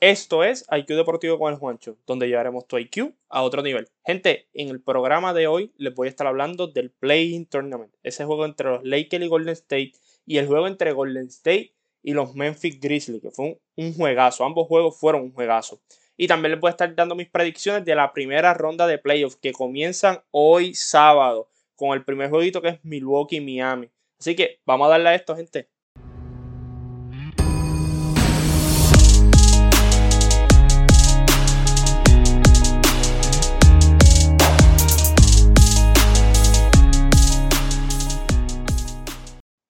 Esto es IQ Deportivo con el Juancho, donde llevaremos tu IQ a otro nivel. Gente, en el programa de hoy les voy a estar hablando del Play-In Tournament, ese juego entre los Lakers y Golden State, y el juego entre Golden State y los Memphis Grizzlies, que fue un, juegazo. Ambos juegos fueron un juegazo. Y también les voy a estar dando mis predicciones de la primera ronda de playoffs que comienzan hoy sábado con el primer jueguito que es Milwaukee-Miami. Así que vamos a darle a esto, gente.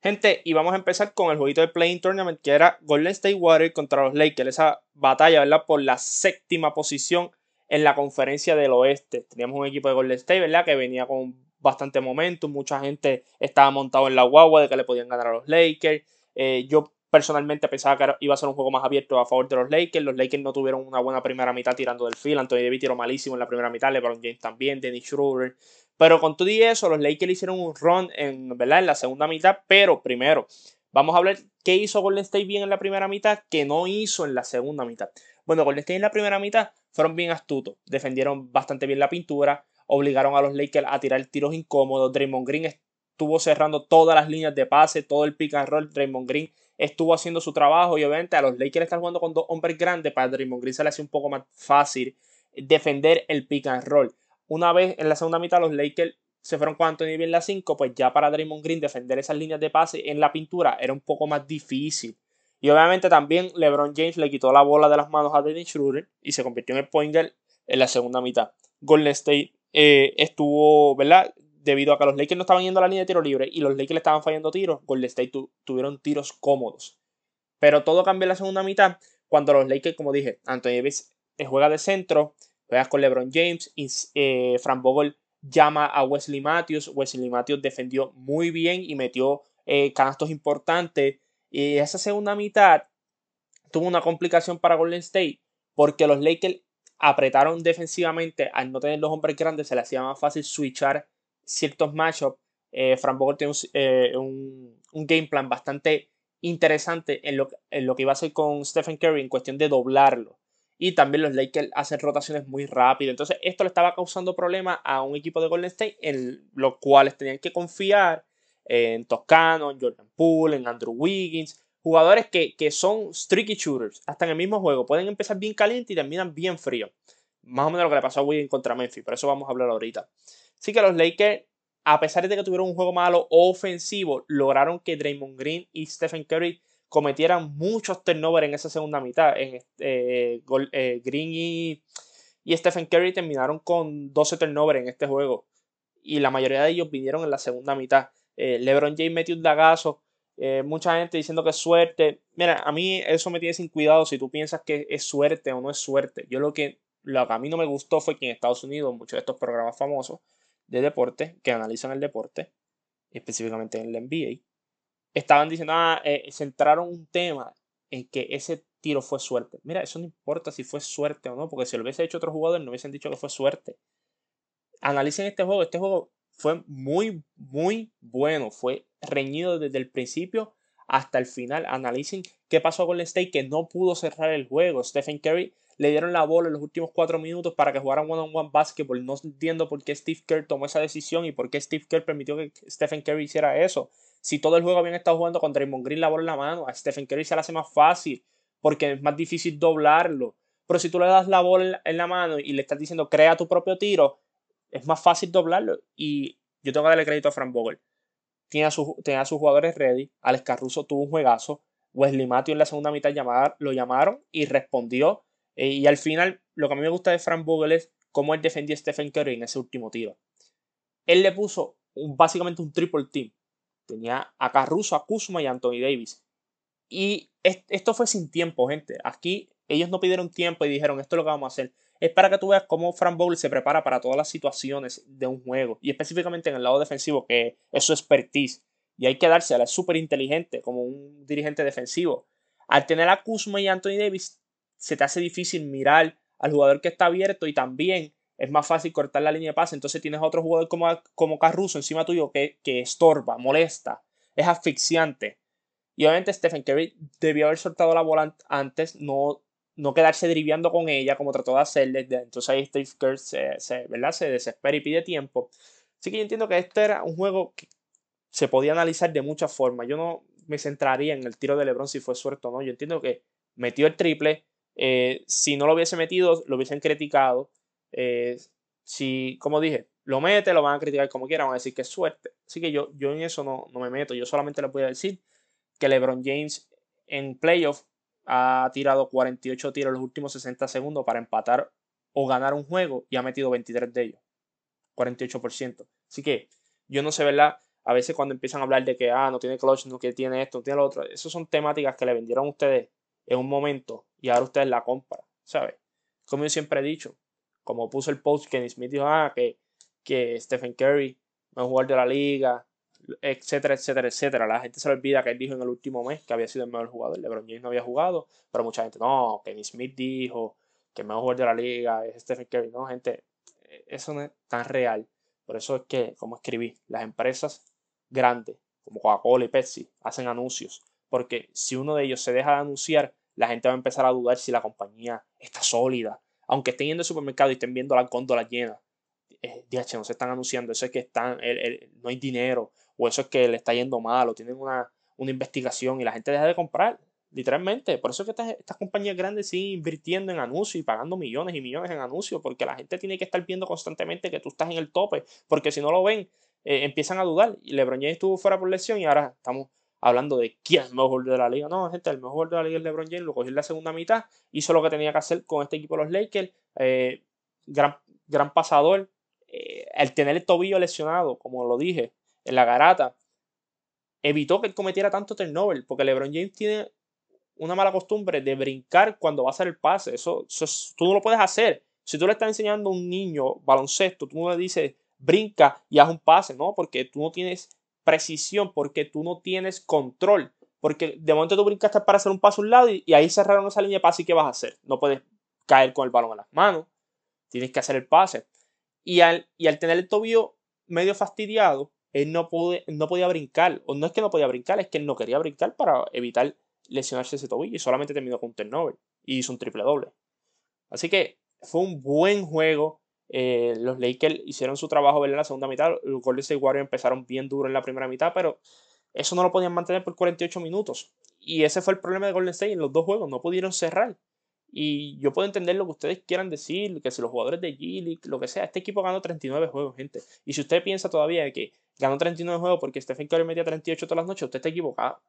Gente, y vamos a empezar con el jueguito de Playing Tournament que era Golden State Warriors contra los Lakers. Esa batalla, ¿verdad? Por la séptima posición en la conferencia del oeste. Teníamos un equipo de Golden State, ¿verdad? Que venía con bastante momento. Mucha gente estaba montado en la guagua de que le podían ganar a los Lakers. Eh, yo personalmente pensaba que iba a ser un juego más abierto a favor de los Lakers. Los Lakers no tuvieron una buena primera mitad tirando del field. Anthony Davis tiró malísimo en la primera mitad. LeBron James también. Dennis Schroeder. Pero con todo y eso, los Lakers hicieron un run en, ¿verdad? en la segunda mitad. Pero primero, vamos a hablar qué hizo Golden State bien en la primera mitad que no hizo en la segunda mitad. Bueno, Golden State en la primera mitad fueron bien astutos. Defendieron bastante bien la pintura. Obligaron a los Lakers a tirar tiros incómodos. Draymond Green estuvo cerrando todas las líneas de pase, todo el pick and roll. Draymond Green estuvo haciendo su trabajo y obviamente a los Lakers están jugando con dos hombres grandes. Para Draymond Green se le hace un poco más fácil defender el pick and roll. Una vez en la segunda mitad los Lakers se fueron con Anthony en la 5, pues ya para Draymond Green defender esas líneas de pase en la pintura era un poco más difícil. Y obviamente también LeBron James le quitó la bola de las manos a Dennis Schroeder y se convirtió en el point en la segunda mitad. Golden State eh, estuvo, ¿verdad? Debido a que los Lakers no estaban yendo a la línea de tiro libre y los Lakers estaban fallando tiros, Golden State tuvieron tiros cómodos. Pero todo cambió en la segunda mitad cuando los Lakers, como dije, Anthony Davis eh, juega de centro, Juegas con LeBron James, eh, Frank Vogel llama a Wesley Matthews. Wesley Matthews defendió muy bien y metió eh, canastos importantes. Y esa segunda mitad tuvo una complicación para Golden State porque los Lakers apretaron defensivamente al no tener los hombres grandes, se les hacía más fácil switchar ciertos matchups. Eh, Frank Vogel tiene eh, un, un, game plan bastante interesante en lo, en lo que iba a hacer con Stephen Curry en cuestión de doblarlo y también los Lakers hacen rotaciones muy rápido. Entonces, esto le estaba causando problemas a un equipo de Golden State en los cuales tenían que confiar en Toscano, en Jordan Poole, en Andrew Wiggins, jugadores que, son streaky shooters, hasta en el mismo juego. Pueden empezar bien caliente y terminan bien frío. Más o menos lo que le pasó a Wiggins contra Memphis, por eso vamos a hablar ahorita. Así que los Lakers, a pesar de que tuvieron un juego malo ofensivo, lograron que Draymond Green y Stephen Curry cometieran muchos turnovers en esa segunda mitad. En, eh, eh, Green y, Stephen Curry terminaron con 12 turnovers en este juego. Y la mayoría de ellos vinieron en la segunda mitad. Eh, LeBron James metió un dagazo. mucha gente diciendo que es suerte. Mira, a mí eso me tiene sin cuidado si tú piensas que es suerte o no es suerte. Yo lo que, lo que a mí no me gustó fue que en Estados Unidos, muchos de estos programas famosos de deporte que analizan el deporte, específicamente en el NBA, estaban diciendo, ah, eh, centraron un tema en que ese tiro fue suerte. Mira, eso no importa si fue suerte o no, porque si lo hubiese hecho otro jugador no hubiesen dicho que fue suerte. Analicen este juego, este juego fue muy, muy bueno, fue reñido desde el principio hasta el final. Analicen qué pasó con el State que no pudo cerrar el juego. Stephen Curry le dieron la bola en los últimos cuatro minutos para que jugaran one-on-one basketball. No entiendo por qué Steve Kerr tomó esa decisión y por qué Steve Kerr permitió que Stephen Curry hiciera eso. Si todo el juego habían estado jugando con Draymond Green la bola en la mano, a Stephen Curry se le hace más fácil porque es más difícil doblarlo. Pero si tú le das la bola en la mano y le estás diciendo crea tu propio tiro, es más fácil doblarlo. Y yo tengo que darle crédito a Frank Vogel. Tiene a, sus, sus jugadores ready. Alex Caruso tuvo un juegazo. Wesley Matthews en la segunda mitad lo llamaron y respondió. Eh, y al final, lo que a mí me gusta de Frank Vogel es cómo él defendió a Stephen Curry en ese último tiro. Él le puso básicamente un triple team. Tenía a Caruso, a Kuzma y a Anthony Davis. Y esto fue sin tiempo, gente. Aquí ellos no pidieron tiempo y dijeron, esto es lo que vamos a hacer. Es para que tú veas cómo Frank Vogel se prepara para todas las situaciones de un juego. Y específicamente en el lado defensivo, que es su expertise. Y hay que dársela, es súper inteligente como un dirigente defensivo. Al tener a Kuzma y Anthony Davis, se te hace difícil mirar al jugador que está abierto y también es más fácil cortar la línea de pase. Entonces tienes a otro jugador como, como Caruso encima tuyo que, que estorba, molesta, es asfixiante. Y obviamente Stephen Curry debió haber soltado la bola antes, no no quedarse driviando con ella como trató de hacerle. Entonces ahí Steve Kerr se, ¿verdad? se desespera y pide tiempo. Así que yo entiendo que este era un juego que se podía analizar de muchas formas. Yo no me centraría en el tiro de LeBron si fue suerte o no. Yo entiendo que metió el triple. Eh, si no lo hubiese metido, lo hubiesen criticado. Eh, si, como dije, lo mete, lo van a criticar como quieran, van a decir que es suerte. Así que yo, yo en eso no, no me meto. Yo solamente le voy a decir que LeBron James en playoff ha tirado 48 tiros en los últimos 60 segundos para empatar o ganar un juego y ha metido 23 de ellos. 48%. Así que yo no sé, ¿verdad? A veces cuando empiezan a hablar de que, ah, no tiene clutch, no que tiene esto, no tiene lo otro, esas son temáticas que le vendieron a ustedes en un momento y ahora ustedes la compran, ¿sabes? Como yo siempre he dicho, como puso el post Kenny Smith dijo, ah, que, que Stephen Curry, mejor jugador de la liga, etcétera, etcétera, etcétera. La gente se le olvida que él dijo en el último mes que había sido el mejor jugador. LeBron James no había jugado, pero mucha gente, no, Kenny Smith dijo que el mejor jugador de la liga es Stephen Curry. No, gente, eso no es tan real. Por eso es que, como escribí, las empresas grandes, como Coca-Cola y Pepsi, hacen anuncios. Porque si uno de ellos se deja de anunciar, la gente va a empezar a dudar si la compañía está sólida. Aunque estén yendo al supermercado y estén viendo la góndola llena, eh, no se están anunciando, eso es que están, no hay dinero, o eso es que le está yendo mal, o tienen una, una investigación y la gente deja de comprar, literalmente. Por eso es que estas, estas, compañías grandes siguen invirtiendo en anuncios y pagando millones y millones en anuncios, porque la gente tiene que estar viendo constantemente que tú estás en el tope, porque si no lo ven, eh, empiezan a dudar. Y LeBron James estuvo fuera por lesión y ahora estamos hablando de quién es el mejor de la liga. No, gente, el mejor de la liga es LeBron James, lo cogió en la segunda mitad, hizo lo que tenía que hacer con este equipo de los Lakers, eh, gran, gran pasador. Eh, el tener el tobillo lesionado, como lo dije, en la garata, evitó que él cometiera tanto turnover, porque LeBron James tiene una mala costumbre de brincar cuando va a hacer el pase. Eso, tú no lo puedes hacer. Si tú le estás enseñando a un niño baloncesto, tú no le dices brinca y haz un pase, ¿no? Porque tú no tienes precisión, porque tú no tienes control. Porque de momento tú brincaste para hacer un paso a un lado y, ahí cerraron esa línea de pase y ¿qué vas a hacer? No puedes caer con el balón en las manos. Tienes que hacer el pase. Y al, y al tener el tobillo medio fastidiado, él no, pude, no podía brincar. O no es que no podía brincar, es que él no quería brincar para evitar lesionarse ese tobillo y solamente terminó con un turnover y hizo un triple doble. Así que fue un buen juego. Eh, los Lakers hicieron su trabajo en la segunda mitad. Los Golden State Warriors empezaron bien duro en la primera mitad, pero eso no lo podían mantener por 48 minutos. Y ese fue el problema de Golden State en los dos juegos. No pudieron cerrar. Y yo puedo entender lo que ustedes quieran decir, que si los jugadores de G lo que sea, este equipo ganó 39 juegos, gente. Y si usted piensa todavía que ganó 39 juegos porque Stephen Curry metía 38 todas las noches, usted está equivocado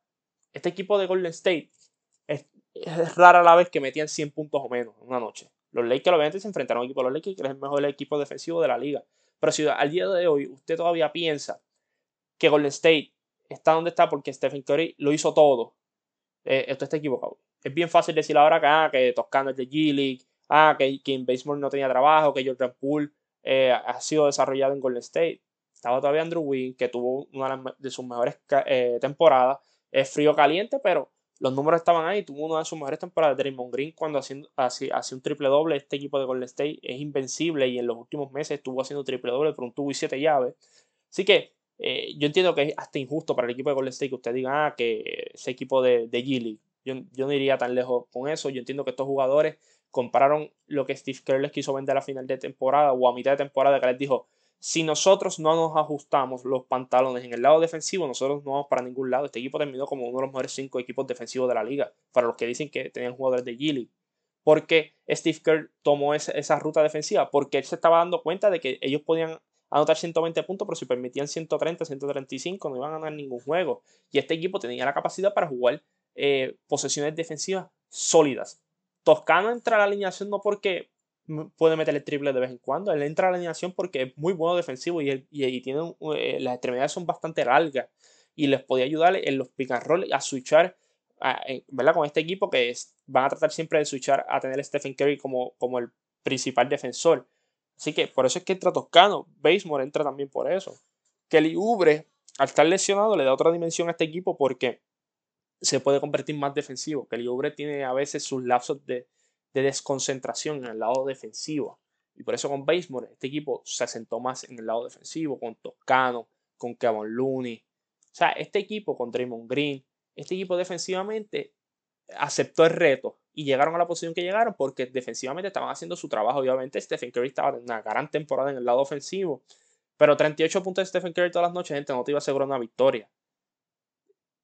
este equipo de Golden State es, rara la vez que metían 100 puntos o menos en una noche. Los Lakers obviamente se enfrentaron a un equipo de los Lakers que es el mejor equipo defensivo de la liga. Pero si al día de hoy usted todavía piensa que Golden State está donde está porque Stephen Curry lo hizo todo, eh, esto está equivocado. Es bien fácil decir ahora que, ah, que Toscano es de G-League, ah, que, que en Baseball no tenía trabajo, que Jordan Poole eh, ha sido desarrollado en Golden State. Estaba todavía Andrew Wynn, que tuvo una de sus mejores eh, temporadas es frío caliente, pero los números estaban ahí. Tuvo una de sus mejores temporadas. Draymond Green, cuando hace, un triple doble, este equipo de Golden State es invencible y en los últimos meses estuvo haciendo triple doble por un tubo y siete llaves. Así que eh, yo entiendo que es hasta injusto para el equipo de Golden State que usted diga ah, que ese equipo de, de Gilly. Yo, yo no iría tan lejos con eso. Yo entiendo que estos jugadores compraron lo que Steve Kerr les quiso vender a final de temporada o a mitad de temporada, que les dijo: si nosotros no nos ajustamos los pantalones en el lado defensivo, nosotros no vamos para ningún lado. Este equipo terminó como uno de los mejores cinco equipos defensivos de la liga, para los que dicen que tenían jugadores de Gilly. ¿Por qué Steve Kerr tomó esa, ruta defensiva? Porque él se estaba dando cuenta de que ellos podían anotar 120 puntos, pero si permitían 130, 135, no iban a ganar ningún juego. Y este equipo tenía la capacidad para jugar eh, posesiones defensivas sólidas. Toscano entra a la alineación no porque puede meter el triple de vez en cuando. Él entra a la alineación porque es muy bueno defensivo y, y, tiene, eh, las extremidades son bastante largas y les podía ayudar en los pick and a switchar ¿verdad? con este equipo que es, van a tratar siempre de switchar a tener a Stephen Curry como, como el principal defensor. Así que por eso es que entra Toscano. Basemore entra también por eso. Kelly Ubre, al estar lesionado, le da otra dimensión a este equipo porque se puede convertir más defensivo. Kelly Ubre tiene a veces sus lapsos de, de desconcentración en el lado defensivo. Y por eso con Basemore, este equipo se asentó más en el lado defensivo, con Toscano, con Kevin Looney. O sea, este equipo con Draymond Green, este equipo defensivamente aceptó el reto y llegaron a la posición que llegaron porque defensivamente estaban haciendo su trabajo. Obviamente, Stephen Curry estaba en una gran temporada en el lado ofensivo, pero 38 puntos de Stephen Curry todas las noches, gente, no te iba a asegurar una victoria.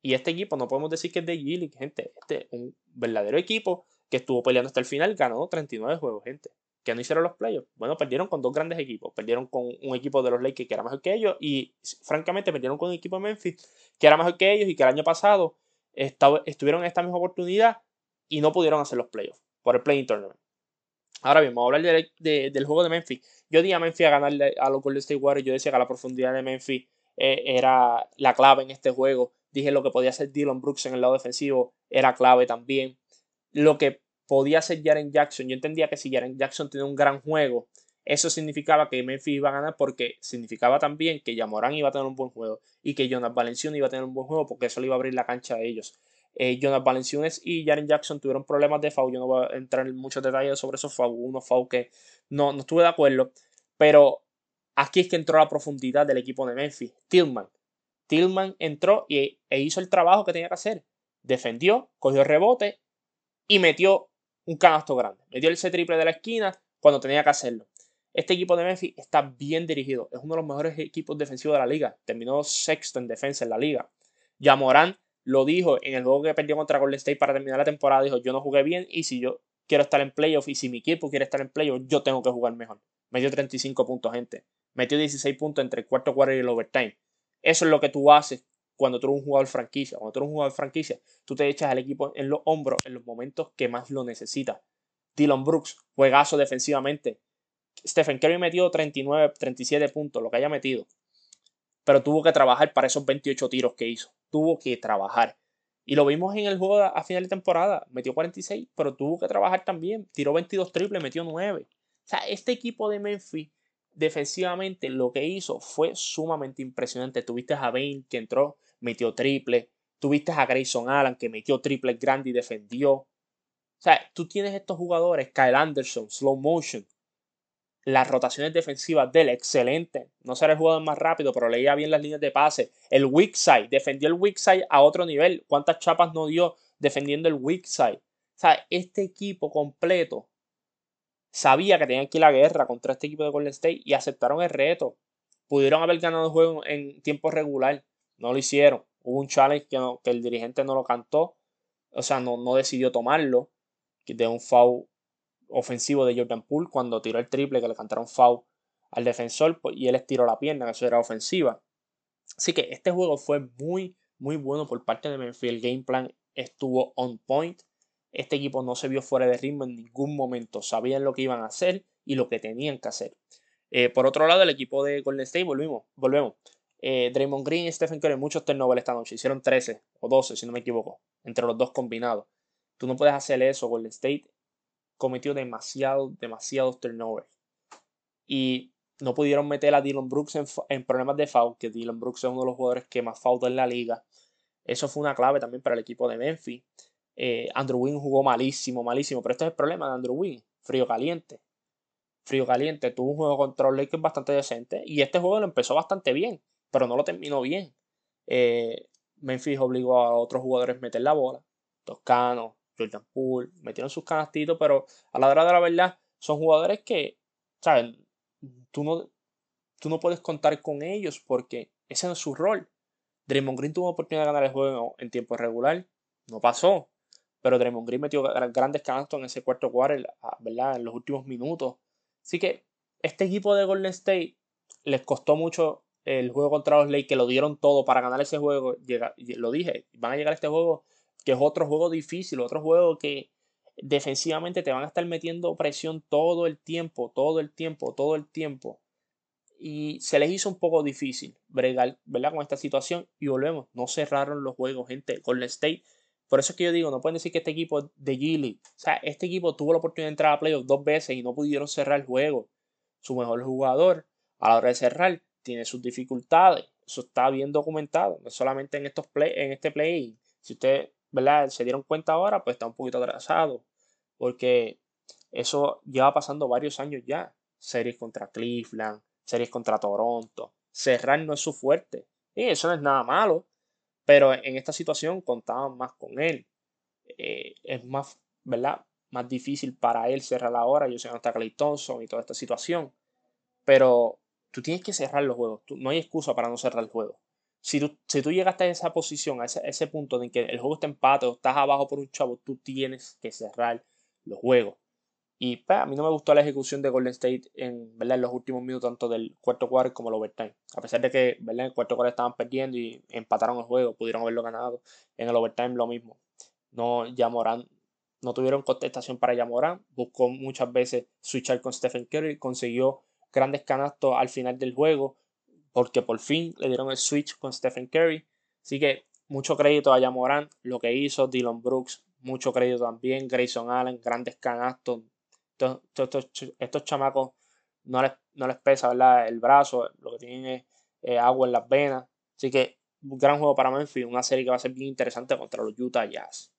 Y este equipo, no podemos decir que es de G gente, este es un verdadero equipo que estuvo peleando hasta el final, ganó 39 juegos, gente. Que no hicieron los playoffs. Bueno, perdieron con dos grandes equipos. Perdieron con un equipo de los Lakers que era mejor que ellos y, francamente, perdieron con un equipo de Memphis que era mejor que ellos y que el año pasado estuvieron en esta misma oportunidad y no pudieron hacer los playoffs por el Playing Tournament. Ahora bien, vamos a hablar del juego de Memphis. Yo di a Memphis a ganarle a los Golden State Warriors. Yo decía que la profundidad de Memphis eh, era la clave en este juego. Dije lo que podía hacer Dylan Brooks en el lado defensivo era clave también. Lo que podía hacer Jaren Jackson, yo entendía que si Jaren Jackson tenía un gran juego, eso significaba que Memphis iba a ganar porque significaba también que Yamoran iba a tener un buen juego y que Jonas Valenciunas iba a tener un buen juego porque eso le iba a abrir la cancha a ellos. Eh, Jonas Valenciunas y Jaren Jackson tuvieron problemas de foul. Yo no voy a entrar en muchos detalles sobre esos foul. Unos foul que no, no estuve de acuerdo. Pero aquí es que entró la profundidad del equipo de Memphis. Tillman. Tillman entró y, e hizo el trabajo que tenía que hacer. Defendió, cogió rebote y metió un canasto grande. Metió el C triple de la esquina cuando tenía que hacerlo. Este equipo de Memphis está bien dirigido. Es uno de los mejores equipos defensivos de la liga. Terminó sexto en defensa en la liga. Morán lo dijo en el juego que perdió contra Golden State para terminar la temporada. Dijo, yo no jugué bien y si yo quiero estar en playoff y si mi equipo quiere estar en playoff, yo tengo que jugar mejor. Metió 35 puntos, gente. Metió 16 puntos entre el cuarto cuarto y el overtime. Eso es lo que tú haces cuando tú eres un jugador franquicia. Cuando tú eres un jugador franquicia, tú te echas al equipo en los hombros en los momentos que más lo necesitas. Dylan Brooks, juegazo defensivamente. Stephen Curry metió 39, 37 puntos, lo que haya metido. Pero tuvo que trabajar para esos 28 tiros que hizo. Tuvo que trabajar. Y lo vimos en el juego a final de temporada. Metió 46, pero tuvo que trabajar también. Tiró 22 triples, metió 9. O sea, este equipo de Memphis defensivamente lo que hizo fue sumamente impresionante. Tuviste a Bain que entró metió triple. Tuviste a Grayson Allen que metió triple grande y defendió. O sea, tú tienes estos jugadores, Kyle Anderson, slow motion. Las rotaciones defensivas de él, excelente. No será el jugador más rápido, pero leía bien las líneas de pase. El weak side, defendió el weak side a otro nivel. ¿Cuántas chapas no dio defendiendo el weak side? O sea, este equipo completo sabía que tenían que ir a la guerra contra este equipo de Golden State y aceptaron el reto. Pudieron haber ganado el juego en tiempo regular, no lo hicieron. Hubo un challenge que, que el dirigente no lo cantó, o sea, no, no decidió tomarlo, de un foul ofensivo de Jordan Poole cuando tiró el triple que le cantaron foul al defensor pues, y él estiró la pierna, que eso era ofensiva. Así que este juego fue muy, muy bueno por parte de Memphis. El game plan estuvo on point. Este equipo no se vio fuera de ritmo en ningún momento. Sabían lo que iban a hacer y lo que tenían que hacer. Eh, por otro lado, el equipo de Golden State, volvimos, volvemos. Eh, Draymond Green y Stephen Curry, muchos turnovers esta noche. Hicieron 13 o 12, si no me equivoco, entre los dos combinados. Tú no puedes hacer eso. Golden State cometió demasiado, demasiados turnovers. Y no pudieron meter a Dylan Brooks en, problemas de foul, que Dylan Brooks es uno de los jugadores que más falta en la liga. Eso fue una clave también para el equipo de Memphis. Eh, Andrew Wynn jugó malísimo, malísimo. Pero este es el problema de Andrew Wynn. Frío caliente. Frío caliente. Tuvo un juego contra los Lakers bastante decente. Y este juego lo empezó bastante bien pero no lo terminó bien. Eh, Memphis obligó a otros jugadores a meter la bola. Toscano, Jordan Poole, metieron sus canastitos, pero a la hora de la verdad son jugadores que, ¿sabes? Tú no, tú no puedes contar con ellos porque ese no es su rol. Draymond Green tuvo oportunidad de ganar el juego en tiempo regular, no pasó. Pero Draymond Green metió grandes canastos en ese cuarto cuarto, ¿verdad? En los últimos minutos. Así que este equipo de Golden State les costó mucho el juego contra los Lakers, que lo dieron todo para ganar ese juego, llega, lo dije, van a llegar a este juego que es otro juego difícil, otro juego que defensivamente te van a estar metiendo presión todo el tiempo, todo el tiempo, todo el tiempo. Y se les hizo un poco difícil bregar, ¿verdad? Con esta situación. Y volvemos, no cerraron los juegos, gente. Golden State. Por eso es que yo digo, no pueden decir que este equipo de Gilly, o sea, este equipo tuvo la oportunidad de entrar a playoffs dos veces y no pudieron cerrar el juego. Su mejor jugador, a la hora de cerrar, tiene sus dificultades. Eso está bien documentado, no solamente en, estos play, en este play. Si ustedes ¿verdad? se dieron cuenta ahora, pues está un poquito atrasado, porque eso lleva pasando varios años ya. Series contra Cleveland, series contra Toronto. Cerrar no es su fuerte. Y eso no es nada malo, pero en esta situación contaban más con él. Eh, es más ¿verdad? Más difícil para él cerrar ahora. Yo sé que no Clay Thompson y toda esta situación. Pero tú tienes que cerrar los juegos. no hay excusa para no cerrar el juego. Si tú, si tú llegaste a esa posición, a ese, ese punto en que el juego está empate o estás abajo por un chavo, tú tienes que cerrar los juegos. Y pues, a mí no me gustó la ejecución de Golden State en, ¿verdad? en los últimos minutos, tanto del cuarto cuarto como el overtime. A pesar de que ¿verdad? en el cuarto cuarto estaban perdiendo y empataron el juego, pudieron haberlo ganado. En el overtime lo mismo. No, Yamoran, no tuvieron contestación para Yamoran. Buscó muchas veces switchar con Stephen Curry. Consiguió grandes canastos al final del juego. Porque por fin le dieron el switch con Stephen Curry. Así que mucho crédito a Yamoran. Lo que hizo Dylan Brooks. Mucho crédito también. Grayson Allen. Grandes canastos estos, chamacos no les, no les pesa el brazo, lo que tienen es agua en las venas. Así que un gran juego para Memphis, una serie que va a ser bien interesante contra los Utah Jazz.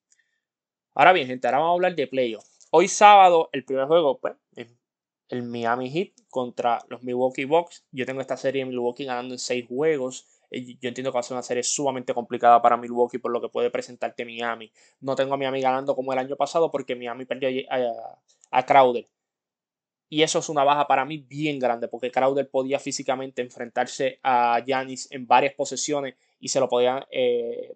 Ahora bien, gente, ahora vamos a hablar de playoffs. Hoy sábado, el primer juego, pues, el Miami Heat contra los Milwaukee Bucks. Yo tengo esta serie de Milwaukee ganando en seis juegos. Yo entiendo que va a ser una serie sumamente complicada para Milwaukee por lo que puede presentarte Miami. No tengo a Miami ganando como el año pasado porque Miami perdió a, a Crowder. Y eso es una baja para mí bien grande, porque Crowder podía físicamente enfrentarse a Yanis en varias posesiones y se lo podían eh,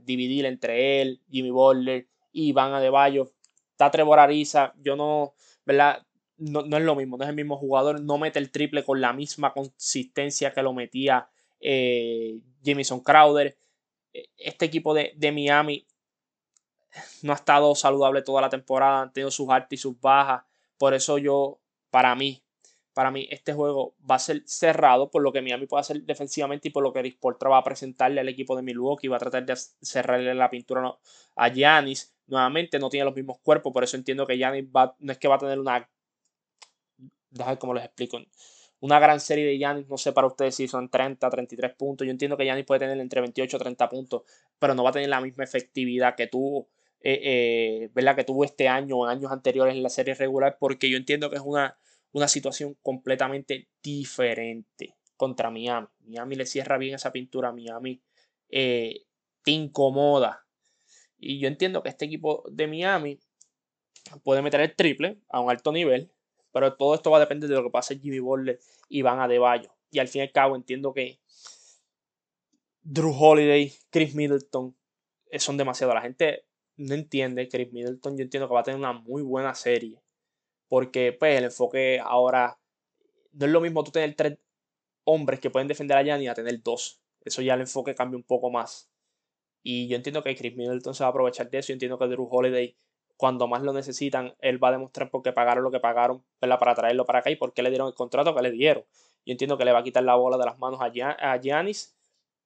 dividir entre él, Jimmy Butler y Iván Adebayo. Está Trevor Ariza, yo no, ¿verdad? No, es lo mismo, no es el mismo jugador, no mete el triple con la misma consistencia que lo metía eh, Jamison Crowder. Este equipo de, de Miami no ha estado saludable toda la temporada, han tenido sus altas y sus bajas. Por eso yo, para mí, para mí este juego va a ser cerrado por lo que Miami puede hacer defensivamente y por lo que Disportra va a presentarle al equipo de Milwaukee. Va a tratar de cerrarle la pintura a Giannis. Nuevamente no tiene los mismos cuerpos, por eso entiendo que Giannis va, no es que va a tener una... Déjame cómo les explico. Una gran serie de Giannis, no sé para ustedes si son 30, 33 puntos. Yo entiendo que Giannis puede tener entre 28 y 30 puntos, pero no va a tener la misma efectividad que tuvo eh, eh, ¿verdad? que tuvo este año o años anteriores en la serie regular, porque yo entiendo que es una, una situación completamente diferente contra Miami. Miami le cierra bien esa pintura, Miami eh, te incomoda. Y yo entiendo que este equipo de Miami puede meter el triple a un alto nivel, pero todo esto va a depender de lo que pase Jimmy Butler y Van Adebayo. Y al fin y al cabo entiendo que Drew Holiday, Chris Middleton son demasiado. La gente no entiende, Chris Middleton yo entiendo que va a tener una muy buena serie. Porque pues el enfoque ahora no es lo mismo tú tener tres hombres que pueden defender a Gianni a tener dos. Eso ya el enfoque cambia un poco más. Y yo entiendo que Chris Middleton se va a aprovechar de eso. Yo entiendo que Drew Holiday, cuando más lo necesitan, él va a demostrar por qué pagaron lo que pagaron para traerlo para acá y por qué le dieron el contrato que le dieron. Yo entiendo que le va a quitar la bola de las manos a Giannis.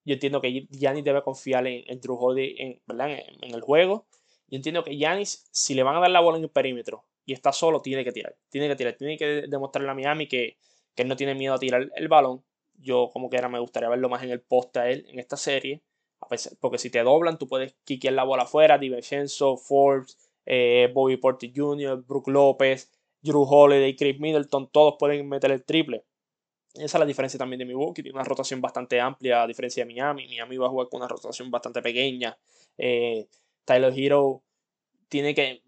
Yo entiendo que Giannis debe confiar en, Drew Holiday en, en el juego. Yo entiendo que Yanis, si le van a dar la bola en el perímetro y está solo, tiene que tirar. Tiene que tirar. Tiene que demostrarle a Miami que, él no tiene miedo a tirar el balón. Yo, como que era, me gustaría verlo más en el poste a él en esta serie. porque si te doblan, tú puedes quiquear la bola afuera. Divincenzo, Forbes, eh, Bobby Porter Jr., Brook López, Drew Holiday, Chris Middleton, todos pueden meter el triple. Esa es la diferencia también de Milwaukee. Tiene una rotación bastante amplia, a diferencia de Miami. Miami va a jugar con una rotación bastante pequeña. Eh, Tyler Hero tiene que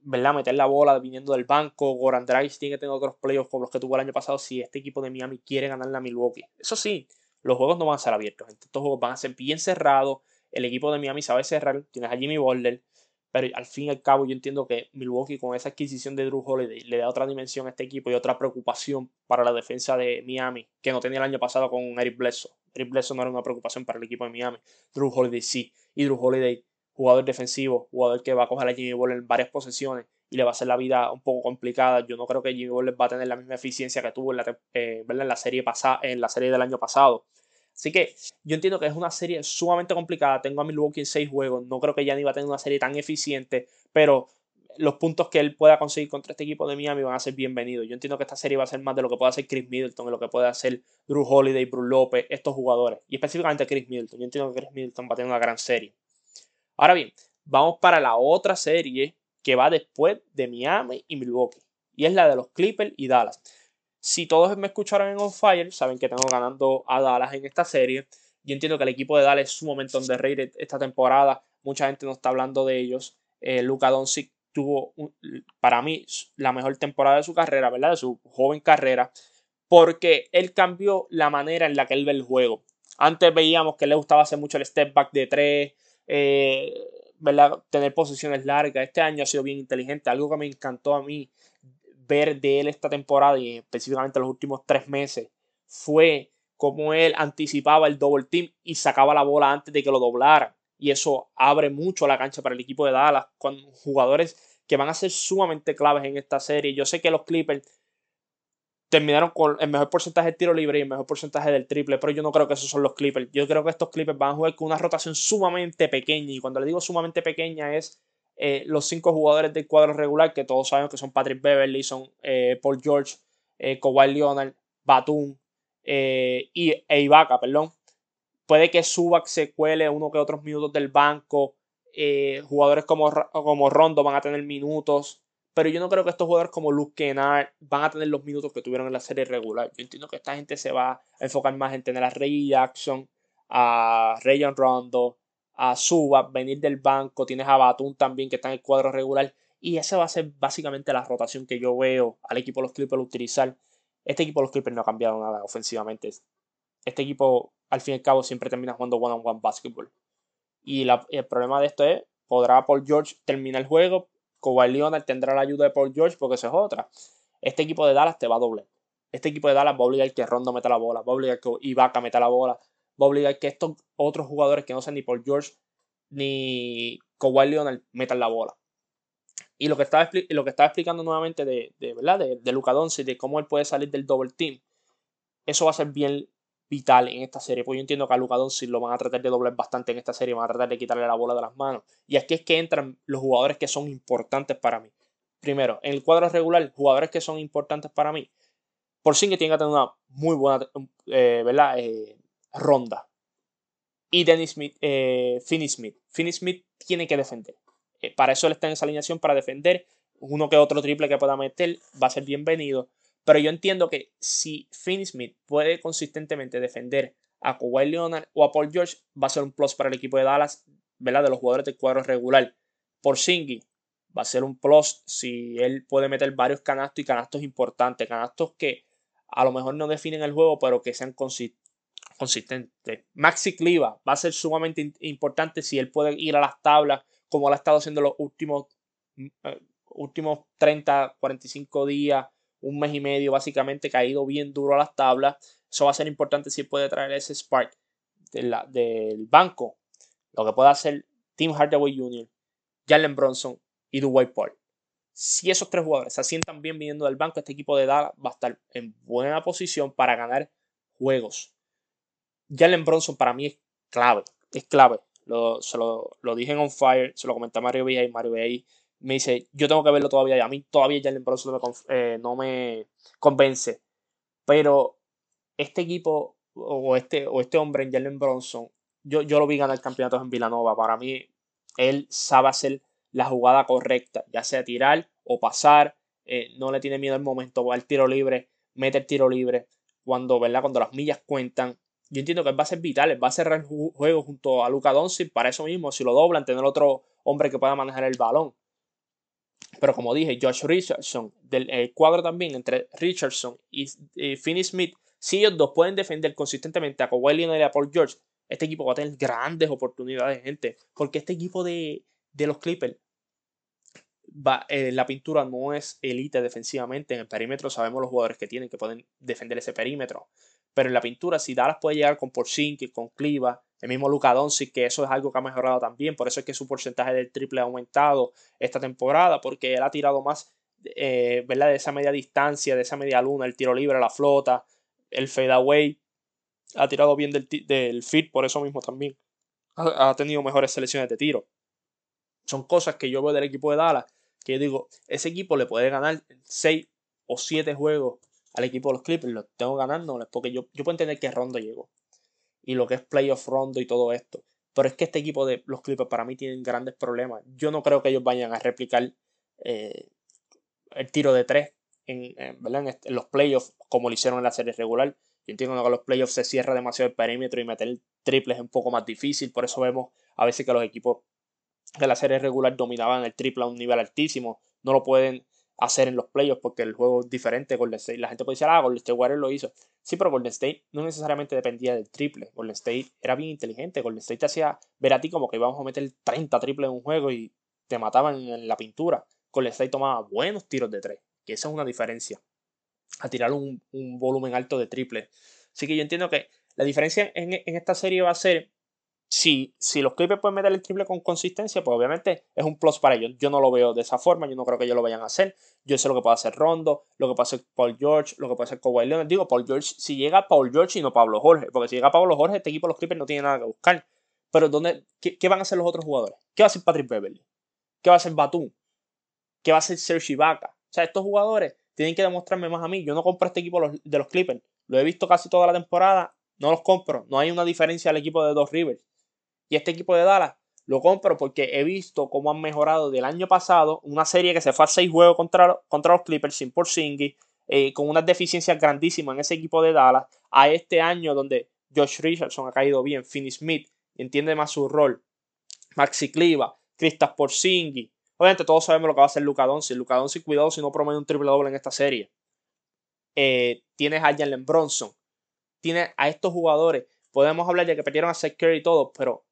¿verdad? meter la bola viniendo del banco. Goran Dragic tiene que tener otros playoffs como los que tuvo el año pasado si este equipo de Miami quiere ganar la Milwaukee. Eso sí, los juegos no van a ser abiertos. Estos juegos van a ser bien cerrados. El equipo de Miami sabe cerrar. Tienes a Jimmy Butler. Pero al fin y al cabo yo entiendo que Milwaukee con esa adquisición de Drew Holiday le da otra dimensión a este equipo y otra preocupación para la defensa de Miami que no tenía el año pasado con Eric Bledsoe. Eric Bledsoe no era una preocupación para el equipo de Miami. Drew Holiday sí. Y Drew Holiday jugador defensivo, jugador que va a coger a Jimmy Butler en varias posesiones y le va a hacer la vida un poco complicada. Yo no creo que Jimmy Butler va a tener la misma eficiencia que tuvo en la, eh, en la serie pasada, en la serie del año pasado. Así que yo entiendo que es una serie sumamente complicada. Tengo a Milwaukee en seis juegos. No creo que Gianni va a tener una serie tan eficiente, pero los puntos que él pueda conseguir contra este equipo de Miami van a ser bienvenidos. Yo entiendo que esta serie va a ser más de lo que puede hacer Chris Middleton, de lo que puede hacer Drew Holiday, Bruce López, estos jugadores. Y específicamente Chris Middleton. Yo entiendo que Chris Middleton va a tener una gran serie. Ahora bien, vamos para la otra serie que va después de Miami y Milwaukee. Y es la de los Clippers y Dallas. Si todos me escucharon en On Fire, saben que tengo ganando a Dallas en esta serie. Yo entiendo que el equipo de Dallas es sumamente underrated esta temporada. Mucha gente no está hablando de ellos. Eh, Luca Doncic tuvo, para mí, la mejor temporada de su carrera, ¿verdad? De su joven carrera, porque él cambió la manera en la que él ve el juego. Antes veíamos que le gustaba hacer mucho el step back de tres, eh, ¿verdad? Tener posiciones largas. Este año ha sido bien inteligente. Algo que me encantó a mí ver de él esta temporada y específicamente los últimos tres meses fue cómo él anticipaba el double team y sacaba la bola antes de que lo doblara y eso abre mucho la cancha para el equipo de Dallas con jugadores que van a ser sumamente claves en esta serie. Yo sé que los Clippers terminaron con el mejor porcentaje de tiro libre y el mejor porcentaje del triple, pero yo no creo que esos son los Clippers. Yo creo que estos Clippers van a jugar con una rotación sumamente pequeña y cuando le digo sumamente pequeña es eh, los cinco jugadores del cuadro regular que todos sabemos que son Patrick Beverly, son eh, Paul George, eh, Kawhi Leonard, Batum eh, y e Ibaka, perdón. Puede que Subac se cuele uno que otros minutos del banco. Jugadores como, como Rondo van a tener minutos. Pero yo no creo que estos jugadores como Luke Kennard van a tener los minutos que tuvieron en la serie regular. Yo entiendo que esta gente se va a enfocar más en tener a Ray Jackson, a Rayon Rondo, a Subac, venir del banco. Tienes a Batum también que está en el cuadro regular. Y esa va a ser básicamente la rotación que yo veo al equipo de los Clippers utilizar. Este equipo de los Clippers no ha cambiado nada ofensivamente. Este equipo al fin y al cabo siempre termina jugando one-on-one basketball. Y el problema de esto es, ¿podrá Paul George terminar el juego? Kawhi Leonard tendrá la ayuda de Paul George porque eso es otra. Este equipo de Dallas te va a doblar. Este equipo de Dallas va a obligar que Rondo meta la bola, va a obligar que Ibaka meta la bola, va a obligar que estos otros jugadores que no sean ni Paul George ni Kawhi Leonard metan la bola. Y lo que estaba, lo que estaba explicando nuevamente de, de ¿verdad? de, Luka Doncic, de cómo él puede salir del double team, eso va a ser bien vital en esta serie. Pues yo entiendo que a Luka Doncic lo van a tratar de doblar bastante en esta serie, van a tratar de quitarle la bola de las manos. Y aquí es que entran los jugadores que son importantes para mí. Primero, en el cuadro regular, jugadores que son importantes para mí. Por sí que tiene que tener una muy buena eh, ¿verdad? Eh, ronda. Y Dennis Smith, eh, Smith. Finney Smith tiene que defender. para eso él está en esa alineación para defender. Uno que otro triple que pueda meter va a ser bienvenido. Pero yo entiendo que si Finney Smith puede consistentemente defender a Kawhi Leonard o a Paul George, va a ser un plus para el equipo de Dallas, ¿verdad? De los jugadores del cuadro regular. Por Singy, va a ser un plus si él puede meter varios canastos y canastos importantes, canastos que a lo mejor no definen el juego, pero que sean consistentes. Maxi Cliva va a ser sumamente importante si él puede ir a las tablas como lo ha estado haciendo los últimos, eh, últimos 30, 45 días un mes y medio básicamente caído bien duro a las tablas. Eso va a ser importante si puede traer ese spark del banco. Lo que puede hacer Tim Hardaway Jr., Jalen Bronson y Dwight Paul. Si esos tres jugadores se sientan bien viniendo del banco, este equipo de Dallas va a estar en buena posición para ganar juegos. Jalen Bronson para mí es clave, es clave. Lo, se lo, dije en On Fire, se lo comenté a Mario Villa y Mario Villa me dice, yo tengo que verlo todavía. Y a mí todavía Jalen Bronson no me, eh, no me convence. Pero este equipo o este, o este hombre en Jalen Bronson, yo, yo lo vi ganar campeonatos en Villanova. Para mí, él sabe hacer la jugada correcta, ya sea tirar o pasar. Eh, no le tiene miedo al momento, va al tiro libre, mete el tiro libre. Cuando, ¿verdad? Cuando las millas cuentan. Yo entiendo que va a ser vital, va a cerrar el juego junto a Luca Doncic para eso mismo. Si lo doblan, tener otro hombre que pueda manejar el balón. Pero como dije, Josh Richardson, del cuadro también entre Richardson y, Finney Smith, si ellos dos pueden defender consistentemente a Kawhi Leonard y a Paul George, este equipo va a tener grandes oportunidades, gente. Porque este equipo de, los Clippers, va, eh, la pintura no es elite defensivamente. En el perímetro sabemos los jugadores que tienen que pueden defender ese perímetro. Pero en la pintura, si Dallas puede llegar con Porzingis, con Cliva, el mismo Luka Doncic, que eso es algo que ha mejorado también, por eso es que su porcentaje del triple ha aumentado esta temporada, porque él ha tirado más, eh, ¿verdad? De esa media distancia, de esa media luna, el tiro libre, la flota, el fadeaway, ha tirado bien del, del fit, por eso mismo también ha, tenido mejores selecciones de tiro. Son cosas que yo veo del equipo de Dallas, que yo digo, ese equipo le puede ganar 6 o 7 juegos al equipo de los Clippers, lo tengo ganándoles, porque yo, yo puedo entender que Rondo llegó y lo que es playoff rondo y todo esto. Pero es que este equipo de los Clippers para mí tienen grandes problemas. Yo no creo que ellos vayan a replicar eh, el tiro de tres en, los playoffs como lo hicieron en la serie regular. Yo entiendo que en los playoffs se cierra demasiado el perímetro y meter triples es un poco más difícil. Por eso vemos a veces que los equipos que la serie regular dominaban el triple a un nivel altísimo. No lo pueden hacer en los playoffs porque el juego es diferente. Golden State, la gente puede decir, ah, Golden State Warriors lo hizo. Sí, pero Golden State no necesariamente dependía del triple. Golden State era bien inteligente. Golden State te hacía ver a ti como que íbamos a meter 30 triples en un juego y te mataban en la pintura. Golden State tomaba buenos tiros de tres, que esa es una diferencia. A tirar un, volumen alto de triple. Así que yo entiendo que la diferencia en, en esta serie va a ser si, si los Clippers pueden meter el triple con consistencia, pues obviamente es un plus para ellos. Yo no lo veo de esa forma, yo no creo que ellos lo vayan a hacer. Yo sé lo que puede hacer Rondo, lo que puede hacer Paul George, lo que puede hacer Kawhi Leonard. Digo, Paul George, si llega Paul George y no Pablo Jorge, porque si llega Pablo Jorge, este equipo de los Clippers no tiene nada que buscar. Pero ¿dónde, qué, van a hacer los otros jugadores? ¿Qué va a hacer Patrick Beverly? ¿Qué va a hacer Batum? ¿Qué va a hacer Serge Ibaka? O sea, estos jugadores tienen que demostrarme más a mí. Yo no compro este equipo de los Clippers. Lo he visto casi toda la temporada. No los compro. No hay una diferencia al equipo de dos Rivers. Y este equipo de Dallas lo compro porque he visto cómo han mejorado del año pasado, una serie que se fue a seis juegos contra, contra los Clippers sin por eh, con unas deficiencias grandísimas en ese equipo de Dallas, a este año donde Josh Richardson ha caído bien, Finney Smith entiende más su rol, Maxi Cliva, Kristaps Porzingis, obviamente todos sabemos lo que va a hacer Luka Doncic, Luka Doncic cuidado si no promete un triple doble en esta serie. Eh, tienes a Jalen Bronson, tienes a estos jugadores, podemos hablar de que perdieron a Seth Curry y todo, pero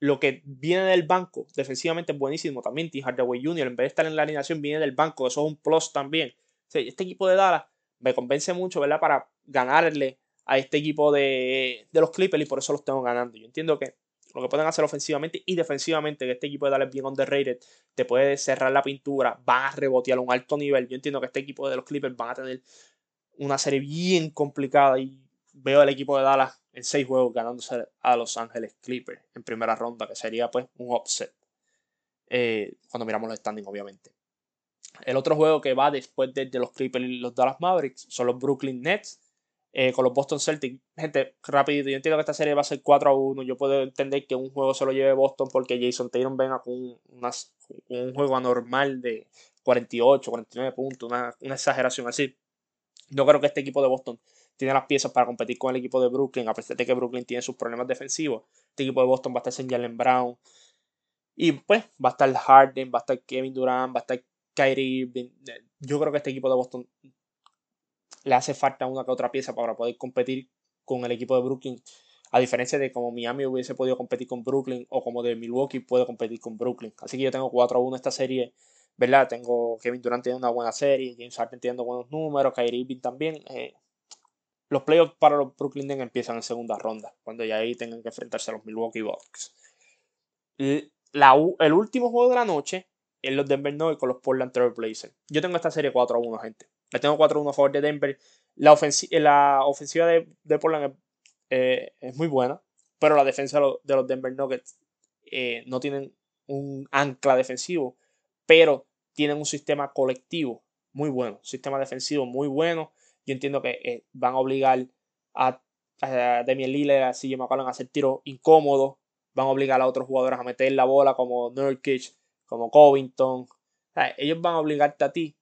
lo que viene del banco defensivamente es buenísimo también. Tim Hardaway Jr. en vez de estar en la alineación viene del banco, eso es un plus también. este equipo de Dallas me convence mucho, ¿verdad? Para ganarle a este equipo de, los Clippers y por eso los tengo ganando. Yo entiendo que lo que pueden hacer ofensivamente y defensivamente, que este equipo de Dallas es bien underrated, te puede cerrar la pintura, van a rebotear a un alto nivel. Yo entiendo que este equipo de los Clippers van a tener una serie bien complicada y veo al equipo de Dallas en seis juegos ganándose a Los Ángeles Clippers en primera ronda, que sería pues un upset. Eh, cuando miramos los standings, obviamente. El otro juego que va después de, los Clippers y los Dallas Mavericks son los Brooklyn Nets eh, con los Boston Celtics. Gente, rápido, yo entiendo que esta serie va a ser 4 a 1. Yo puedo entender que un juego se lo lleve Boston porque Jason Tatum venga con un juego anormal de 48, 49 puntos, una, exageración así. Yo creo que este equipo de Boston tiene las piezas para competir con el equipo de Brooklyn, a pesar de que Brooklyn tiene sus problemas defensivos. Este equipo de Boston va a estar sin Jalen Brown. Y pues va a estar Harden, va a estar Kevin Durant, va a estar Kyrie Yo creo que este equipo de Boston le hace falta una que otra pieza para poder competir con el equipo de Brooklyn. A diferencia de como Miami hubiese podido competir con Brooklyn o como de Milwaukee puede competir con Brooklyn. Así que yo tengo 4 a 1 esta serie. ¿Verdad? Tengo Kevin Durant tiene una buena serie, James Harden teniendo buenos números, Kyrie Irving también. Eh, los playoffs para los Brooklyn Nets empiezan en segunda ronda, cuando ya ahí tengan que enfrentarse a los Milwaukee Bucks. el último juego de la noche es los Denver Nuggets con los Portland Trail Blazers. Yo tengo esta serie 4 a 1, gente. La tengo 4 a 1 a favor de Denver. La, la ofensiva de, Portland eh, es, muy buena, pero la defensa de los Denver Nuggets eh, no tienen un ancla defensivo, pero tienen un sistema colectivo muy bueno, sistema defensivo muy bueno yo entiendo que eh, van a obligar a, a Demian Lillard, a CJ McCollum a hacer tiros incómodos, van a obligar a otros jugadores a meter la bola como Nurkic, como Covington. ellos van a obligarte a ti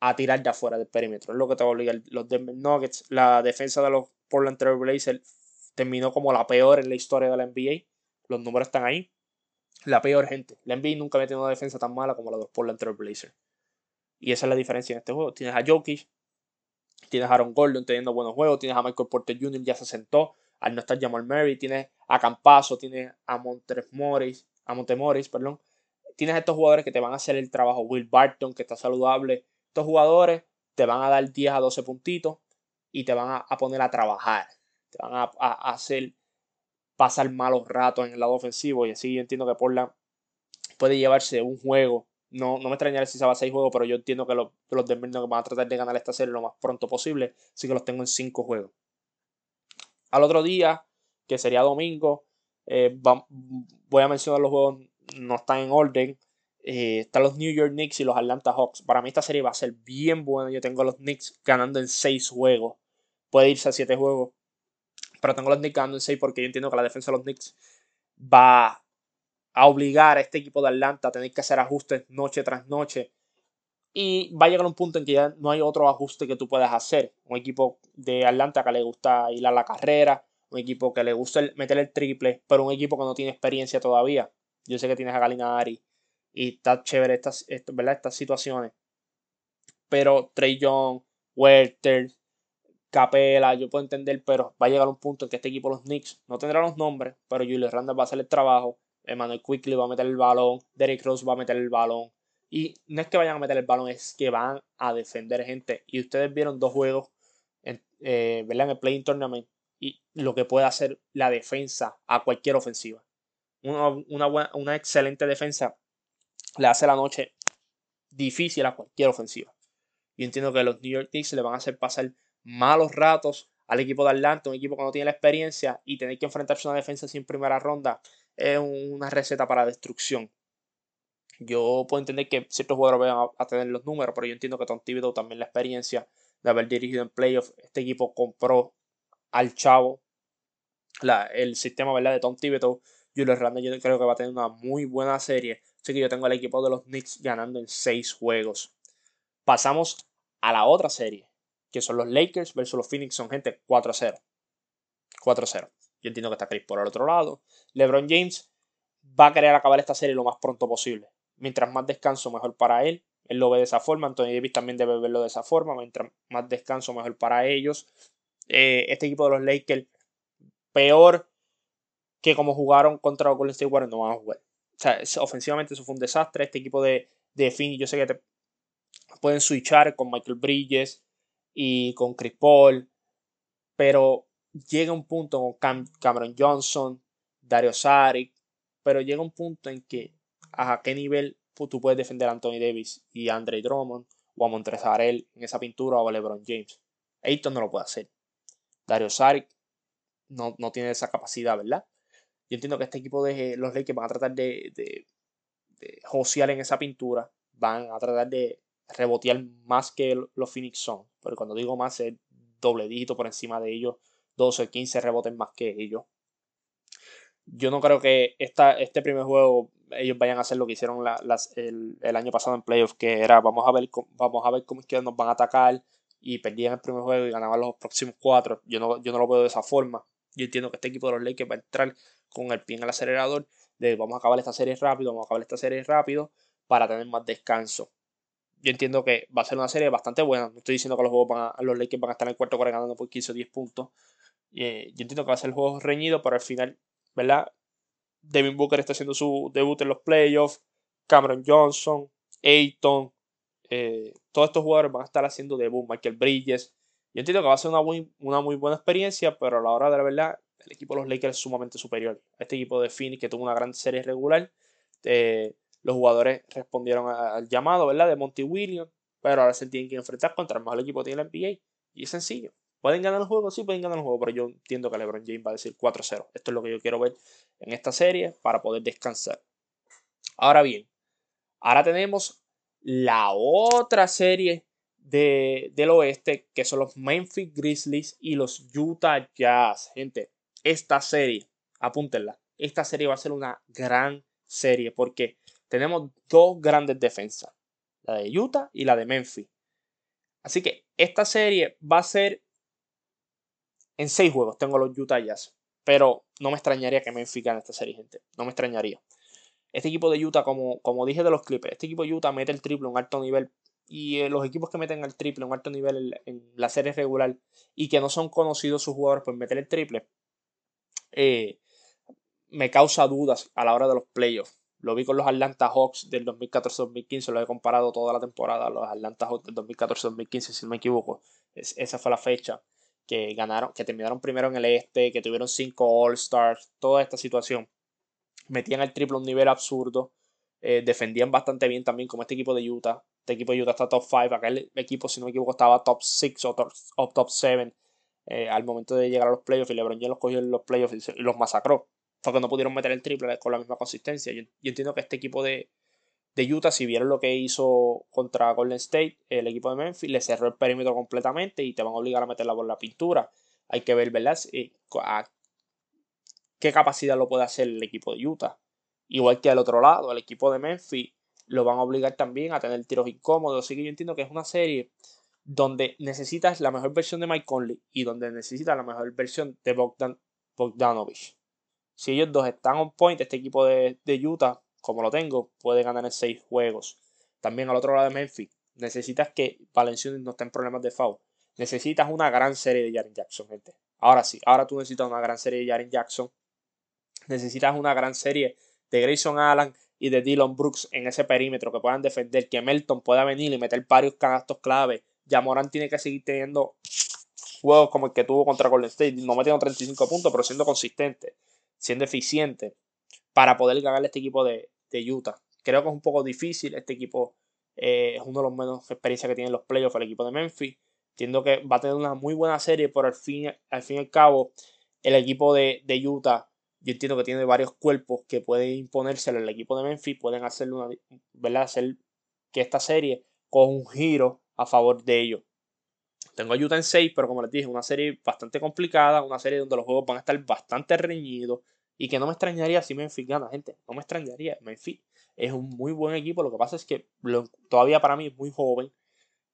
a tirar de afuera del perímetro. Es lo que te va a obligar los Denver Nuggets. La defensa de los Portland Trail Blazers terminó como la peor en la historia de la NBA. Los números están ahí. La peor gente. La NBA nunca había tenido una defensa tan mala como la de los Portland Trail Blazers. Y esa es la diferencia en este juego. Tienes a Jokic, Tienes a Aaron Gordon teniendo buenos juegos. Tienes a Michael Porter Jr. ya se sentó. Al no estar Jamal Murray. Tienes a Campaso. Tienes a Montemoris. A Montemoris, perdón. Tienes a estos jugadores que te van a hacer el trabajo. Will Barton, que está saludable. Estos jugadores te van a dar 10 a 12 puntitos y te van a, poner a trabajar. Te van a, a, hacer pasar malos ratos en el lado ofensivo. Y así yo entiendo que Portland puede llevarse un juego no, no me extrañaría si se va a 6 juegos, pero yo entiendo que los, los Denver van a tratar de ganar esta serie lo más pronto posible. Así que los tengo en 5 juegos. Al otro día, que sería domingo, eh, voy a mencionar los juegos, no están en orden. Eh, están los New York Knicks y los Atlanta Hawks. Para mí esta serie va a ser bien buena. Yo tengo a los Knicks ganando en 6 juegos. Puede irse a 7 juegos. Pero tengo los Knicks ganando en 6 porque yo entiendo que la defensa de los Knicks va a obligar a este equipo de Atlanta a tener que hacer ajustes noche tras noche. Y va a llegar un punto en que ya no hay otro ajuste que tú puedas hacer. Un equipo de Atlanta que le gusta ir a la carrera, un equipo que le gusta meter el triple, pero un equipo que no tiene experiencia todavía. Yo sé que tienes a Galinari y está chévere estas, ¿verdad? estas situaciones. Pero Trey Young, Werther, Capela, yo puedo entender, pero va a llegar un punto en que este equipo, los Knicks, no tendrá los nombres, pero Julius Randle va a hacer el trabajo. Emmanuel Quickly va a meter el balón, Derrick Rose va a meter el balón. Y no es que vayan a meter el balón, es que van a defender gente. Y ustedes vieron dos juegos en, eh, en el Playing Tournament y lo que puede hacer la defensa a cualquier ofensiva. Una, una, una excelente defensa le hace la noche difícil a cualquier ofensiva. Yo entiendo que los New York Knicks le van a hacer pasar malos ratos al equipo de Atlanta, un equipo que no tiene la experiencia y tener que enfrentarse a una defensa sin primera ronda es una receta para destrucción. Yo puedo entender que ciertos jugadores van a, tener los números, pero yo entiendo que Tom Thibodeau también la experiencia de haber dirigido en playoffs. Este equipo compró al chavo el sistema ¿verdad? de Tom Thibodeau. Julio Hernández yo creo que va a tener una muy buena serie. Así que yo tengo al equipo de los Knicks ganando en 6 juegos. Pasamos a la otra serie, que son los Lakers versus los Phoenix. Son gente 4-0. 4-0. Yo entiendo que está Chris por el otro lado. LeBron James va a querer acabar esta serie lo más pronto posible. Mientras más descanso, mejor para él. Él lo ve de esa forma. Anthony Davis también debe verlo de esa forma. Mientras más descanso, mejor para ellos. Eh, este equipo de los Lakers, peor que como jugaron contra Golden State Warriors, no van a jugar. O sea, ofensivamente eso fue un desastre. Este equipo de, de yo sé que te pueden switchar con Michael Bridges y con Chris Paul. Pero llega un punto con Cameron Johnson, Dario Saric. Pero llega un punto en que a qué nivel tú puedes defender a Anthony Davis y a Andre Drummond o a Montrezarel en esa pintura o a LeBron James. Ayton no lo puede hacer. Dario Saric no, no, tiene esa capacidad, ¿verdad? Yo entiendo que este equipo de los Lakers van a tratar de, de, de josear en esa pintura. Van a tratar de rebotear más que los Phoenix son. Pero cuando digo más es doble dígito por encima de ellos. 12 15 rebotes más que ellos. Yo no creo que esta, este primer juego ellos vayan a hacer lo que hicieron el, año pasado en playoffs, que era vamos a ver, vamos a ver cómo es que nos van a atacar y perdían el primer juego y ganaban los próximos cuatro. Yo no, yo no lo veo de esa forma. Yo entiendo que este equipo de los Lakers va a entrar con el pie en el acelerador de vamos a acabar esta serie rápido, vamos a acabar esta serie rápido para tener más descanso. Yo entiendo que va a ser una serie bastante buena. No estoy diciendo que los juegos van a, los Lakers van a estar en el cuarto cuarto ganando por 15 o 10 puntos. Eh, yo entiendo que va a ser el juego reñido, pero al final, ¿verdad? Devin Booker está haciendo su debut en los playoffs. Cameron Johnson, Ayton, eh, todos estos jugadores van a estar haciendo debut. Michael Bridges. Yo entiendo que va a ser una muy, buena experiencia, pero a la hora de la verdad, el equipo de los Lakers es sumamente superior. Este equipo de Phoenix que tuvo una gran serie regular. Eh, los jugadores respondieron al llamado, ¿verdad? De Monty Williams, pero ahora se tienen que enfrentar contra el mejor equipo que tiene la NBA. Y es sencillo. ¿Pueden ganar el juego? Sí, pueden ganar el juego, pero yo entiendo que LeBron James va a decir 4-0. Esto es lo que yo quiero ver en esta serie para poder descansar. Ahora bien, ahora tenemos la otra serie de, del oeste, que son los Memphis Grizzlies y los Utah Jazz. Gente, esta serie, apúntenla, esta serie va a ser una gran serie porque tenemos dos grandes defensas, la de Utah y la de Memphis. Así que esta serie va a ser en seis juegos tengo los Utah Jazz. Pero no me extrañaría que Memphis gane esta serie, gente. No me extrañaría. Este equipo de Utah, como, como dije de los Clippers, este equipo de Utah mete el triple un alto nivel. Y eh, los equipos que meten el triple un alto nivel en, la serie regular y que no son conocidos sus jugadores por meter el triple, eh, me causa dudas a la hora de los playoffs. Lo vi con los Atlanta Hawks del 2014-2015, lo he comparado toda la temporada a los Atlanta Hawks del 2014-2015, si no me equivoco. esa fue la fecha que ganaron, que terminaron primero en el este, que tuvieron cinco All-Stars, toda esta situación. Metían el triple a un nivel absurdo. Eh, defendían bastante bien también, como este equipo de Utah. Este equipo de Utah está top 5. Aquel equipo, si no me equivoco, estaba top 6 o top, 7 eh, al momento de llegar a los playoffs. Y LeBron ya los cogió en los playoffs y los masacró. Porque no pudieron meter el triple con la misma consistencia. yo entiendo que este equipo de, de Utah, si vieron lo que hizo contra Golden State, el equipo de Memphis, le cerró el perímetro completamente y te van a obligar a meterla por la pintura. Hay que ver, ¿verdad? qué capacidad lo puede hacer el equipo de Utah. Igual que al otro lado, el equipo de Memphis lo van a obligar también a tener tiros incómodos. Así que yo entiendo que es una serie donde necesitas la mejor versión de Mike Conley y donde necesitas la mejor versión de Bogdan Bogdanovich. Si ellos dos están on point, este equipo de, de Utah como lo tengo, puede ganar en 6 juegos. También al otro lado de Memphis, necesitas que Valenciunas no esté en problemas de foul. Necesitas una gran serie de Jaren Jackson, gente. Ahora sí, ahora tú necesitas una gran serie de Jaren Jackson. Necesitas una gran serie de Grayson Allen y de Dylan Brooks en ese perímetro que puedan defender, que Melton pueda venir y meter varios canastos clave. Ya Morán tiene que seguir teniendo juegos como el que tuvo contra Golden State, no metiendo 35 puntos, pero siendo consistente, siendo eficiente para poder ganarle este equipo de, Utah. Creo que es un poco difícil, este equipo eh, es uno de los menos experiencia que tienen los playoffs el equipo de Memphis. Entiendo que va a tener una muy buena serie, pero al fin, al fin y al cabo, el equipo de, Utah, yo entiendo que tiene varios cuerpos que pueden imponérselo al equipo de Memphis, pueden hacer una, ¿verdad? Hacer que esta serie con un giro a favor de ellos. Tengo a Utah en 6, pero como les dije, una serie bastante complicada, una serie donde los juegos van a estar bastante reñidos y que no me extrañaría si Memphis gana, gente. No me extrañaría. Memphis es un muy buen equipo. Lo que pasa es que todavía para mí es muy joven.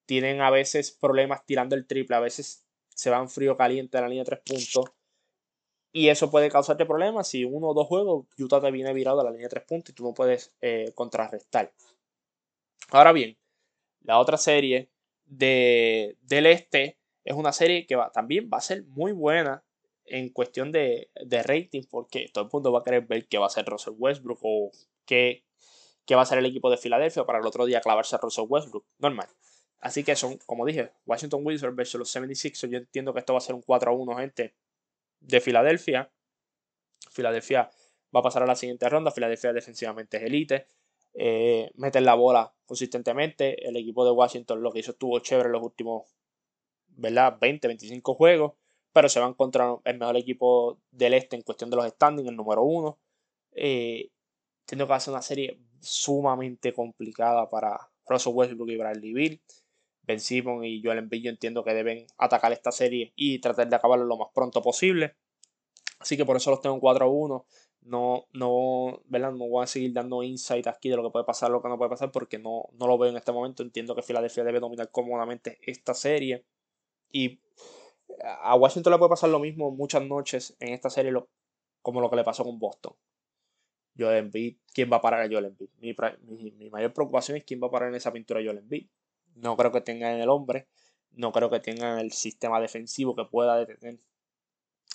Tienen a veces problemas tirando el triple, a veces se van frío caliente a la línea de tres puntos. Y eso puede causarte problemas si uno o dos juegos Utah te viene virado a la línea de tres puntos y tú no puedes eh, contrarrestar. Ahora bien, la otra serie de, del este es una serie que va, también va a ser muy buena en cuestión de, de, rating, porque todo el mundo va a querer ver qué va a ser Russell Westbrook o qué, qué va a ser el equipo de Filadelfia para el otro día clavarse a Russell Westbrook. Normal. Así que son, como dije, Washington Wizards versus los 76ers. Yo entiendo que esto va a ser un 4-1, gente, de Filadelfia. Filadelfia va a pasar a la siguiente ronda. Filadelfia defensivamente es elite. Eh, meten la bola consistentemente. El equipo de Washington lo que hizo estuvo chévere en los últimos ¿verdad? 20, 25 juegos. Pero se van contra el mejor equipo del este en cuestión de los standings, el número uno. Eh, que va a ser una serie sumamente complicada para Russell Westbrook y Bradley Bill. Ben Simon y Joel Embiid yo entiendo que deben atacar esta serie y tratar de acabarlo lo más pronto posible. Así que por eso los tengo en 4-1 no, no, ¿verdad? no voy a seguir dando insight aquí de lo que puede pasar, lo que no puede pasar, porque no, no lo veo en este momento. Entiendo que Filadelfia debe dominar cómodamente esta serie. Y a Washington le puede pasar lo mismo muchas noches en esta serie, como lo que le pasó con Boston. Joel Embiid, ¿quién va a parar a Joel Embiid? Mi, mayor preocupación es quién va a parar en esa pintura a Joel Embiid. No creo que tengan el hombre, no creo que tengan el sistema defensivo que pueda detener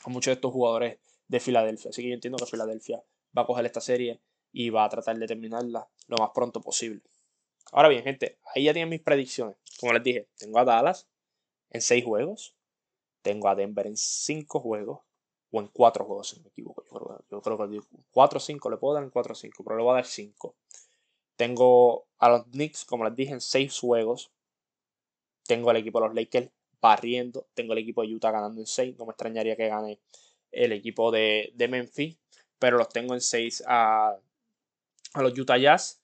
a muchos de estos jugadores de Filadelfia. Así que yo entiendo que Filadelfia va a coger esta serie y va a tratar de terminarla lo más pronto posible. Ahora bien, gente, ahí ya tienen mis predicciones. Como les dije, tengo a Dallas en 6 juegos. Tengo a Denver en 5 juegos. O en 4 juegos, si me equivoco. Yo creo, que 4 o 5, le puedo dar en 4 o 5, pero le voy a dar 5. Tengo a los Knicks, como les dije, en 6 juegos. Tengo al equipo de los Lakers barriendo. Tengo el equipo de Utah ganando en 6. No me extrañaría que gane el equipo de, de Memphis, pero los tengo en 6 a, a, los Utah Jazz.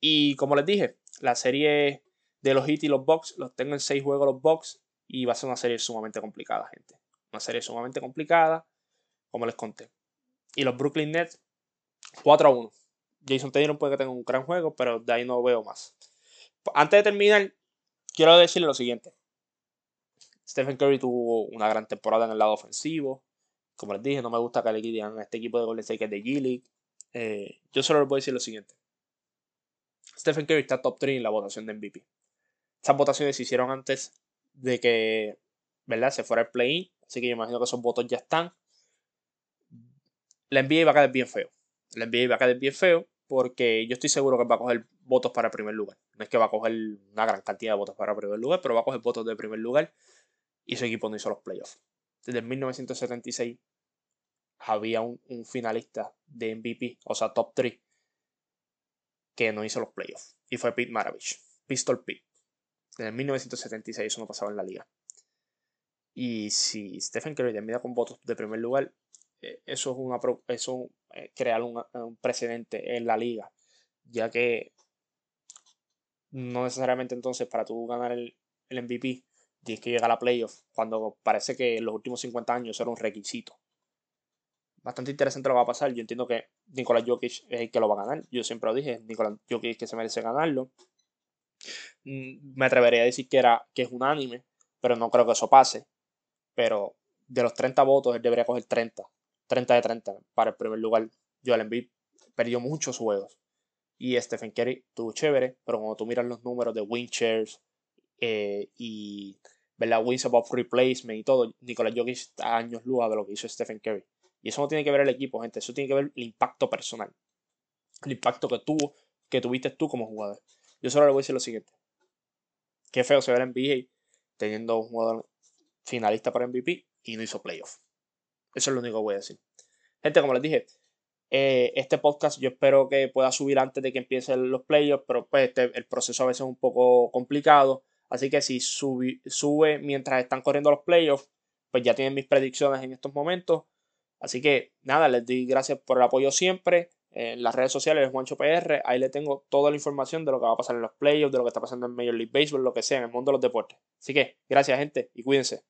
Y como les dije, la serie de los Heat y los Bucks los tengo en 6 juegos los Bucks y va a ser una serie sumamente complicada, gente. Una serie sumamente complicada, como les conté. Y los Brooklyn Nets 4 a 1. Jason Taylor puede que tenga un gran juego, pero de ahí no veo más. Antes de terminar, quiero decirle lo siguiente. Stephen Curry tuvo una gran temporada en el lado ofensivo. Como les dije, no me gusta que le digan a este equipo de Golden State que es de G-League. Eh, yo solo les voy a decir lo siguiente. Stephen Curry está top 3 en la votación de MVP. Estas votaciones se hicieron antes de que ¿verdad? se fuera el play-in. Así que yo imagino que esos votos ya están. La NBA va a caer bien feo. La NBA va a caer bien feo porque yo estoy seguro que va a coger votos para primer lugar. No es que va a coger una gran cantidad de votos para primer lugar, pero va a coger votos de primer lugar y su equipo no hizo los playoffs. Desde 1976 había un, finalista de MVP, o sea, top 3, que no hizo los playoffs. Y fue Pete Maravich, Pistol Pete. Desde 1976 eso no pasaba en la liga. Y si Stephen Curry termina con votos de primer lugar, eh, eso es una eso eh, crear un, un, precedente en la liga. Ya que no necesariamente entonces para tú ganar el, el MVP tienes que llegar a la playoff cuando parece que en los últimos 50 años era un requisito. Bastante interesante lo va a pasar. Yo entiendo que Nicolás Jokic es el que lo va a ganar. Yo siempre lo dije, Nicolás Jokic que se merece ganarlo. Mm, me atrevería a decir que, era, que es unánime, pero no creo que eso pase. Pero de los 30 votos, él debería coger 30. 30 de 30 para el primer lugar. Joel Embiid perdió muchos juegos. Y Stephen Curry tuvo chévere, pero cuando tú miras los números de win shares eh, y ¿verdad? wins above replacement y todo, Nicolás Jokic está años luz de lo que hizo Stephen Curry. Y eso no tiene que ver el equipo, gente, eso tiene que ver el impacto personal. El impacto que tuvo, que tuviste tú como jugador. Yo solo le voy a decir lo siguiente. Qué feo se ve el NBA teniendo un jugador finalista para MVP y no hizo playoff. Eso es lo único que voy a decir. Gente, como les dije, eh, este podcast yo espero que pueda subir antes de que empiecen los playoffs, pero pues este, el proceso a veces es un poco complicado. Así que si sube mientras están corriendo los playoffs, pues ya tienen mis predicciones en estos momentos. Así que nada, les doy gracias por el apoyo siempre. En las redes sociales, Juancho PR, ahí le tengo toda la información de lo que va a pasar en los playoffs, de lo que está pasando en Major League Baseball, lo que sea, en el mundo de los deportes. Así que gracias, gente, y cuídense.